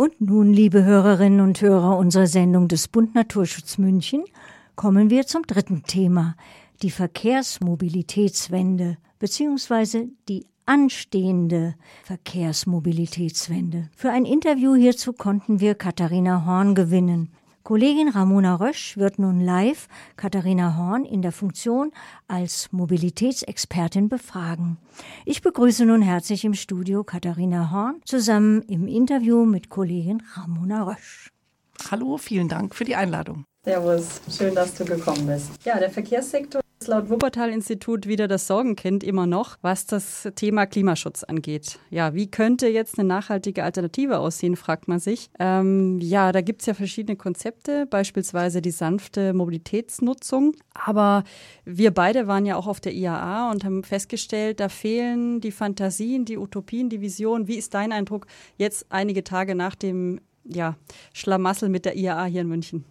Und nun, liebe Hörerinnen und Hörer unserer Sendung des Bund Naturschutz München, kommen wir zum dritten Thema, die Verkehrsmobilitätswende bzw. die anstehende Verkehrsmobilitätswende. Für ein Interview hierzu konnten wir Katharina Horn gewinnen. Kollegin Ramona Rösch wird nun live Katharina Horn in der Funktion als Mobilitätsexpertin befragen. Ich begrüße nun herzlich im Studio Katharina Horn zusammen im Interview mit Kollegin Ramona Rösch. Hallo, vielen Dank für die Einladung. Servus, schön, dass du gekommen bist. Ja, der Verkehrssektor laut Wuppertal-Institut wieder das Sorgenkind immer noch, was das Thema Klimaschutz angeht. Ja, wie könnte jetzt eine nachhaltige Alternative aussehen, fragt man sich. Ähm, ja, da gibt es ja verschiedene Konzepte, beispielsweise die sanfte Mobilitätsnutzung. Aber wir beide waren ja auch auf der IAA und haben festgestellt, da fehlen die Fantasien, die Utopien, die Visionen. Wie ist dein Eindruck jetzt einige Tage nach dem ja, Schlamassel mit der IAA hier in München?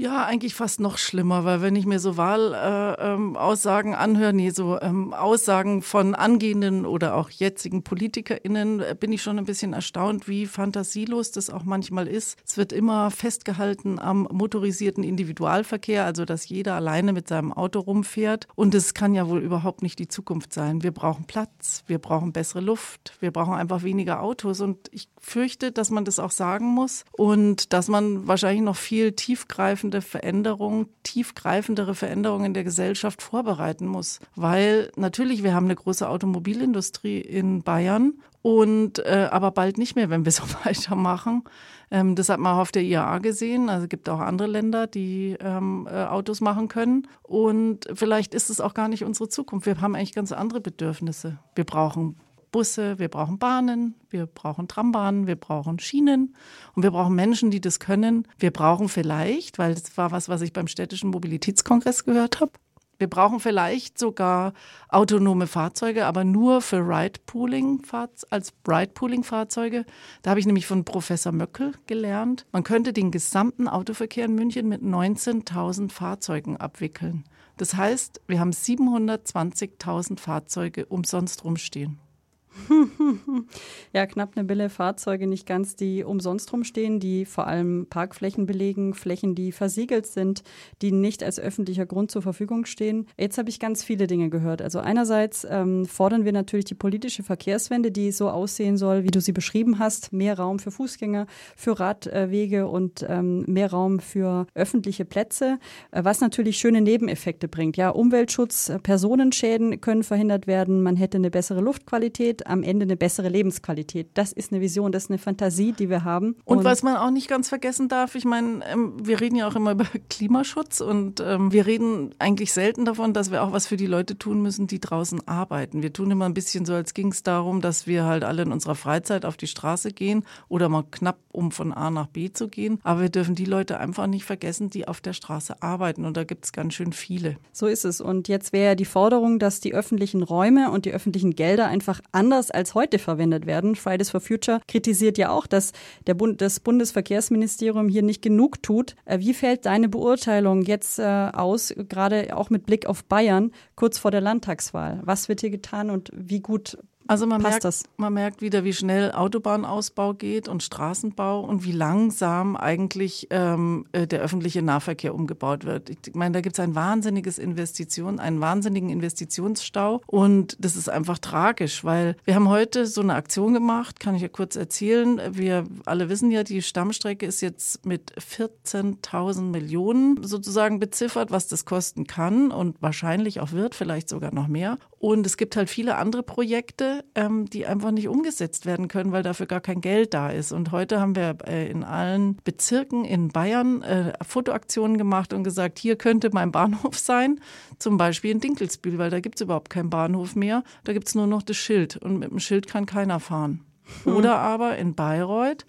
Ja, eigentlich fast noch schlimmer, weil wenn ich mir so Wahlaussagen äh, ähm, anhöre, nee, so ähm, Aussagen von angehenden oder auch jetzigen PolitikerInnen, äh, bin ich schon ein bisschen erstaunt, wie fantasielos das auch manchmal ist. Es wird immer festgehalten am motorisierten Individualverkehr, also dass jeder alleine mit seinem Auto rumfährt. Und es kann ja wohl überhaupt nicht die Zukunft sein. Wir brauchen Platz, wir brauchen bessere Luft, wir brauchen einfach weniger Autos. Und ich fürchte, dass man das auch sagen muss und dass man wahrscheinlich noch viel tiefgreifend tiefgreifende Veränderungen, tiefgreifendere Veränderungen in der Gesellschaft vorbereiten muss. Weil natürlich, wir haben eine große Automobilindustrie in Bayern und äh, aber bald nicht mehr, wenn wir so weitermachen. Ähm, das hat man auch auf der IAA gesehen. Also es gibt auch andere Länder, die ähm, äh, Autos machen können. Und vielleicht ist es auch gar nicht unsere Zukunft. Wir haben eigentlich ganz andere Bedürfnisse. Wir brauchen Busse, wir brauchen Bahnen, wir brauchen Trambahnen, wir brauchen Schienen und wir brauchen Menschen, die das können. Wir brauchen vielleicht, weil das war was, was ich beim städtischen Mobilitätskongress gehört habe, wir brauchen vielleicht sogar autonome Fahrzeuge, aber nur für Ride-Pooling, als Ride-Pooling-Fahrzeuge. Da habe ich nämlich von Professor Möckel gelernt. Man könnte den gesamten Autoverkehr in München mit 19.000 Fahrzeugen abwickeln. Das heißt, wir haben 720.000 Fahrzeuge umsonst rumstehen. ja, knapp eine Bille Fahrzeuge, nicht ganz, die umsonst rumstehen, die vor allem Parkflächen belegen, Flächen, die versiegelt sind, die nicht als öffentlicher Grund zur Verfügung stehen. Jetzt habe ich ganz viele Dinge gehört. Also einerseits ähm, fordern wir natürlich die politische Verkehrswende, die so aussehen soll, wie du sie beschrieben hast. Mehr Raum für Fußgänger, für Radwege und ähm, mehr Raum für öffentliche Plätze, äh, was natürlich schöne Nebeneffekte bringt. Ja, Umweltschutz, äh, Personenschäden können verhindert werden, man hätte eine bessere Luftqualität, am Ende eine bessere Lebensqualität. Das ist eine Vision, das ist eine Fantasie, die wir haben. Und, und was man auch nicht ganz vergessen darf, ich meine, ähm, wir reden ja auch immer über Klimaschutz und ähm, wir reden eigentlich selten davon, dass wir auch was für die Leute tun müssen, die draußen arbeiten. Wir tun immer ein bisschen so, als ging es darum, dass wir halt alle in unserer Freizeit auf die Straße gehen oder mal knapp, um von A nach B zu gehen. Aber wir dürfen die Leute einfach nicht vergessen, die auf der Straße arbeiten. Und da gibt es ganz schön viele. So ist es. Und jetzt wäre die Forderung, dass die öffentlichen Räume und die öffentlichen Gelder einfach anders anders als heute verwendet werden. Fridays for Future kritisiert ja auch, dass der Bund, das Bundesverkehrsministerium hier nicht genug tut. Äh, wie fällt deine Beurteilung jetzt äh, aus, gerade auch mit Blick auf Bayern, kurz vor der Landtagswahl? Was wird hier getan und wie gut also man merkt, das? man merkt wieder, wie schnell Autobahnausbau geht und Straßenbau und wie langsam eigentlich ähm, äh, der öffentliche Nahverkehr umgebaut wird. Ich meine, da gibt es ein wahnsinniges Investition, einen wahnsinnigen Investitionsstau und das ist einfach tragisch, weil wir haben heute so eine Aktion gemacht, kann ich ja kurz erzählen. Wir alle wissen ja, die Stammstrecke ist jetzt mit 14.000 Millionen sozusagen beziffert, was das kosten kann und wahrscheinlich auch wird, vielleicht sogar noch mehr. Und es gibt halt viele andere Projekte, ähm, die einfach nicht umgesetzt werden können, weil dafür gar kein Geld da ist. Und heute haben wir äh, in allen Bezirken in Bayern äh, Fotoaktionen gemacht und gesagt, hier könnte mein Bahnhof sein, zum Beispiel in Dinkelsbühl, weil da gibt es überhaupt keinen Bahnhof mehr. Da gibt es nur noch das Schild und mit dem Schild kann keiner fahren. Hm. Oder aber in Bayreuth,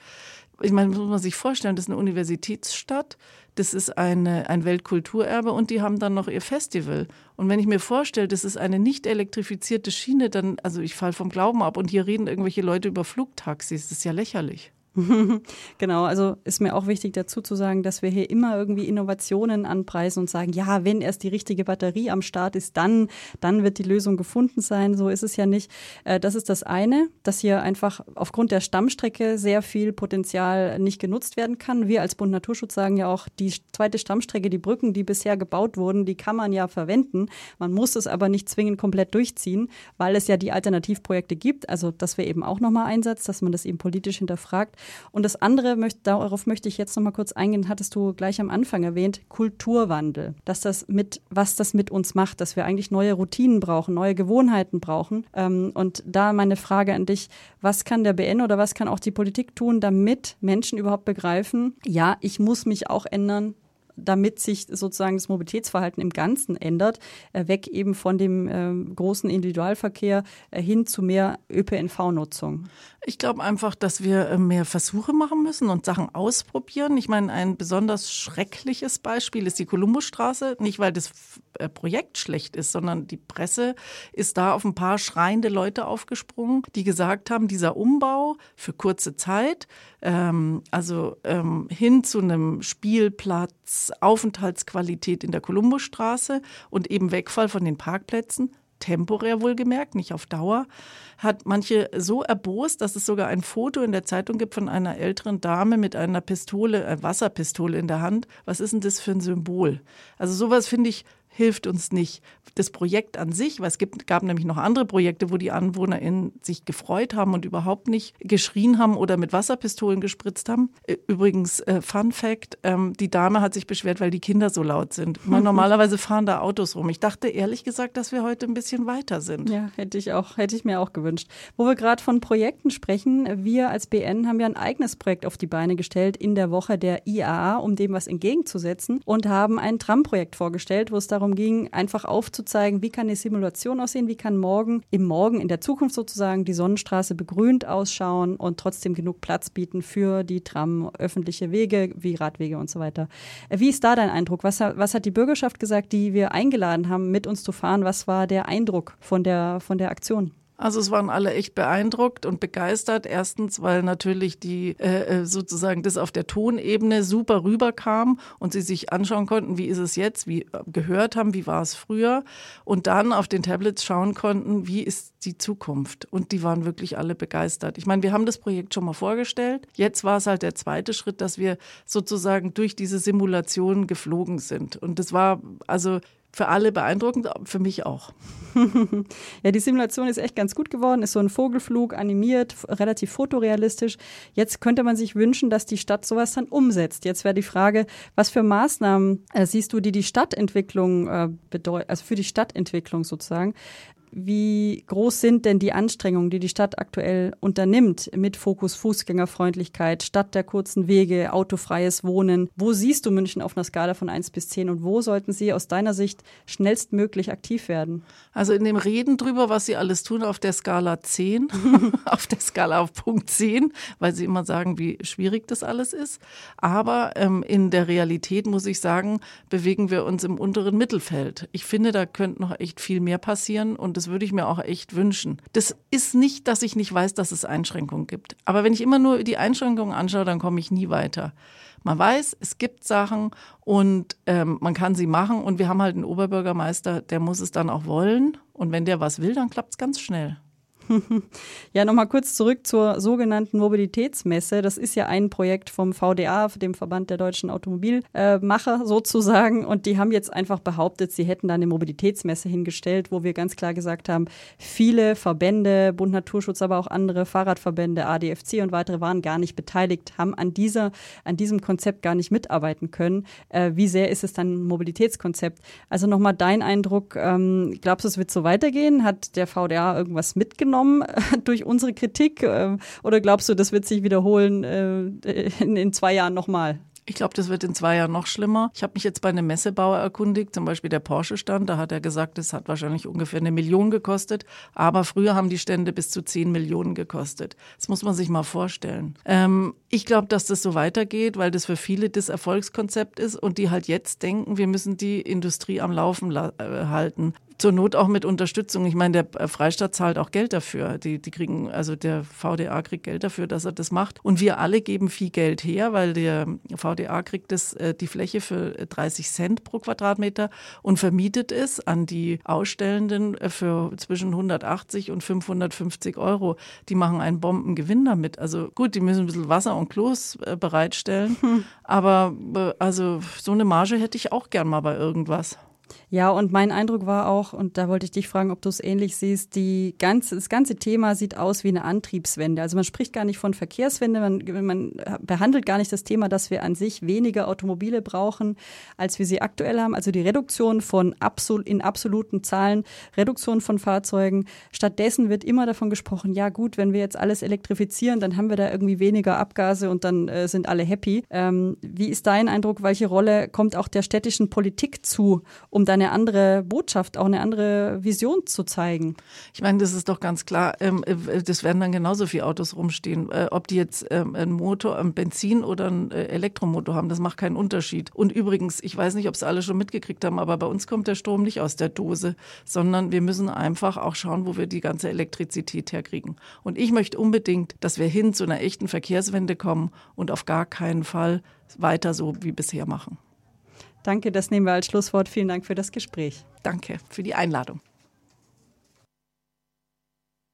ich meine, muss man sich vorstellen, das ist eine Universitätsstadt. Das ist eine, ein Weltkulturerbe und die haben dann noch ihr Festival. Und wenn ich mir vorstelle, das ist eine nicht elektrifizierte Schiene, dann, also ich falle vom Glauben ab und hier reden irgendwelche Leute über Flugtaxis. Das ist ja lächerlich. genau, also ist mir auch wichtig dazu zu sagen, dass wir hier immer irgendwie Innovationen anpreisen und sagen, ja, wenn erst die richtige Batterie am Start ist, dann, dann wird die Lösung gefunden sein. So ist es ja nicht. Äh, das ist das eine, dass hier einfach aufgrund der Stammstrecke sehr viel Potenzial nicht genutzt werden kann. Wir als Bund Naturschutz sagen ja auch, die zweite Stammstrecke, die Brücken, die bisher gebaut wurden, die kann man ja verwenden. Man muss es aber nicht zwingend komplett durchziehen, weil es ja die Alternativprojekte gibt. Also das wäre eben auch nochmal Einsatz, dass man das eben politisch hinterfragt. Und das andere, darauf möchte ich jetzt noch mal kurz eingehen, hattest du gleich am Anfang erwähnt, Kulturwandel. Dass das mit, was das mit uns macht, dass wir eigentlich neue Routinen brauchen, neue Gewohnheiten brauchen. Ähm, und da meine Frage an dich, was kann der BN oder was kann auch die Politik tun, damit Menschen überhaupt begreifen, ja, ich muss mich auch ändern, damit sich sozusagen das Mobilitätsverhalten im Ganzen ändert, äh, weg eben von dem äh, großen Individualverkehr äh, hin zu mehr ÖPNV-Nutzung? Ich glaube einfach, dass wir mehr Versuche machen müssen und Sachen ausprobieren. Ich meine, ein besonders schreckliches Beispiel ist die Kolumbusstraße. Nicht, weil das Projekt schlecht ist, sondern die Presse ist da auf ein paar schreiende Leute aufgesprungen, die gesagt haben, dieser Umbau für kurze Zeit, ähm, also ähm, hin zu einem Spielplatz, Aufenthaltsqualität in der Kolumbusstraße und eben Wegfall von den Parkplätzen, temporär wohlgemerkt, nicht auf Dauer, hat manche so erbost, dass es sogar ein Foto in der Zeitung gibt von einer älteren Dame mit einer Pistole, äh, Wasserpistole in der Hand. Was ist denn das für ein Symbol? Also sowas finde ich hilft uns nicht. Das Projekt an sich, weil es gibt, gab nämlich noch andere Projekte, wo die AnwohnerInnen sich gefreut haben und überhaupt nicht geschrien haben oder mit Wasserpistolen gespritzt haben. Übrigens, äh, Fun Fact, ähm, die Dame hat sich beschwert, weil die Kinder so laut sind. Man, normalerweise fahren da Autos rum. Ich dachte ehrlich gesagt, dass wir heute ein bisschen weiter sind. Ja, hätte ich auch, hätte ich mir auch gewünscht. Wo wir gerade von Projekten sprechen, wir als BN haben ja ein eigenes Projekt auf die Beine gestellt in der Woche der IAA, um dem was entgegenzusetzen und haben ein Tram-Projekt vorgestellt, wo es darum darum ging, einfach aufzuzeigen, wie kann die Simulation aussehen, wie kann morgen, im Morgen, in der Zukunft sozusagen, die Sonnenstraße begrünt ausschauen und trotzdem genug Platz bieten für die Tram, öffentliche Wege wie Radwege und so weiter. Wie ist da dein Eindruck? Was, was hat die Bürgerschaft gesagt, die wir eingeladen haben, mit uns zu fahren? Was war der Eindruck von der, von der Aktion? Also es waren alle echt beeindruckt und begeistert. Erstens, weil natürlich die äh, äh, sozusagen das auf der Tonebene super rüberkam und sie sich anschauen konnten, wie ist es jetzt, wie äh, gehört haben, wie war es früher und dann auf den Tablets schauen konnten, wie ist die Zukunft. Und die waren wirklich alle begeistert. Ich meine, wir haben das Projekt schon mal vorgestellt. Jetzt war es halt der zweite Schritt, dass wir sozusagen durch diese Simulation geflogen sind. Und das war also für alle beeindruckend, für mich auch. ja, die Simulation ist echt ganz gut geworden, ist so ein Vogelflug animiert, relativ fotorealistisch. Jetzt könnte man sich wünschen, dass die Stadt sowas dann umsetzt. Jetzt wäre die Frage, was für Maßnahmen äh, siehst du, die die Stadtentwicklung äh, bedeuten, also für die Stadtentwicklung sozusagen wie groß sind denn die Anstrengungen, die die Stadt aktuell unternimmt mit Fokus Fußgängerfreundlichkeit, Stadt der kurzen Wege, autofreies Wohnen? Wo siehst du München auf einer Skala von 1 bis 10 und wo sollten Sie aus deiner Sicht schnellstmöglich aktiv werden? Also in dem Reden drüber, was Sie alles tun auf der Skala 10, auf der Skala auf Punkt 10, weil Sie immer sagen, wie schwierig das alles ist. Aber ähm, in der Realität muss ich sagen, bewegen wir uns im unteren Mittelfeld. Ich finde, da könnte noch echt viel mehr passieren und das würde ich mir auch echt wünschen. Das ist nicht, dass ich nicht weiß, dass es Einschränkungen gibt. Aber wenn ich immer nur die Einschränkungen anschaue, dann komme ich nie weiter. Man weiß, es gibt Sachen und ähm, man kann sie machen. Und wir haben halt einen Oberbürgermeister, der muss es dann auch wollen. Und wenn der was will, dann klappt es ganz schnell. Ja, nochmal kurz zurück zur sogenannten Mobilitätsmesse. Das ist ja ein Projekt vom VDA, dem Verband der deutschen Automobilmacher sozusagen. Und die haben jetzt einfach behauptet, sie hätten da eine Mobilitätsmesse hingestellt, wo wir ganz klar gesagt haben, viele Verbände, Bund Naturschutz, aber auch andere Fahrradverbände, ADFC und weitere waren gar nicht beteiligt, haben an dieser, an diesem Konzept gar nicht mitarbeiten können. Äh, wie sehr ist es dann ein Mobilitätskonzept? Also nochmal dein Eindruck, ähm, glaubst du, es wird so weitergehen? Hat der VDA irgendwas mitgenommen? Mitgenommen durch unsere Kritik? Ähm, oder glaubst du, das wird sich wiederholen äh, in, zwei Jahren nochmal? Ich glaube, das wird in zwei Jahren noch schlimmer. Ich habe mich jetzt bei einem Messebauer erkundigt, zum Beispiel der Porsche-Stand. Da hat er gesagt, es hat wahrscheinlich ungefähr eine Million gekostet. Aber früher haben die Stände bis zu zehn Millionen gekostet. Das muss man sich mal vorstellen. Ähm, ich glaube, dass das so weitergeht, weil das für viele das Erfolgskonzept ist und die halt jetzt denken, wir müssen die Industrie am Laufen äh, halten zur Not auch mit Unterstützung. Ich meine, der Freistaat zahlt auch Geld dafür. Die, die kriegen, also der VDA kriegt Geld dafür, dass er das macht. Und wir alle geben viel Geld her, weil der VDA kriegt das, äh, die Fläche für 30 Cent pro Quadratmeter und vermietet es an die Ausstellenden für zwischen 180 und 550 Euro. Die machen einen Bombengewinn damit. Also gut, die müssen ein bisschen Wasser und Klos äh, bereitstellen. Hm. Aber äh, also so eine Marge hätte ich auch gern mal bei irgendwas. Ja, und mein Eindruck war auch, und da wollte ich dich fragen, ob du es ähnlich siehst, die ganze, das ganze Thema sieht aus wie eine Antriebswende. Also man spricht gar nicht von Verkehrswende, man, man behandelt gar nicht das Thema, dass wir an sich weniger Automobile brauchen, als wir sie aktuell haben. Also die Reduktion von absol in absoluten Zahlen, Reduktion von Fahrzeugen. Stattdessen wird immer davon gesprochen, ja gut, wenn wir jetzt alles elektrifizieren, dann haben wir da irgendwie weniger Abgase und dann äh, sind alle happy. Ähm, wie ist dein Eindruck, welche Rolle kommt auch der städtischen Politik zu, um dann eine andere Botschaft, auch eine andere Vision zu zeigen. Ich meine, das ist doch ganz klar. Ähm, äh, das werden dann genauso viele Autos rumstehen. Äh, ob die jetzt ähm, einen Motor, einen Benzin oder einen äh, Elektromotor haben, das macht keinen Unterschied. Und übrigens, ich weiß nicht, ob es alle schon mitgekriegt haben, aber bei uns kommt der Strom nicht aus der Dose, sondern wir müssen einfach auch schauen, wo wir die ganze Elektrizität herkriegen. Und ich möchte unbedingt, dass wir hin zu einer echten Verkehrswende kommen und auf gar keinen Fall weiter so wie bisher machen. Danke, das nehmen wir als Schlusswort. Vielen Dank für das Gespräch. Danke für die Einladung.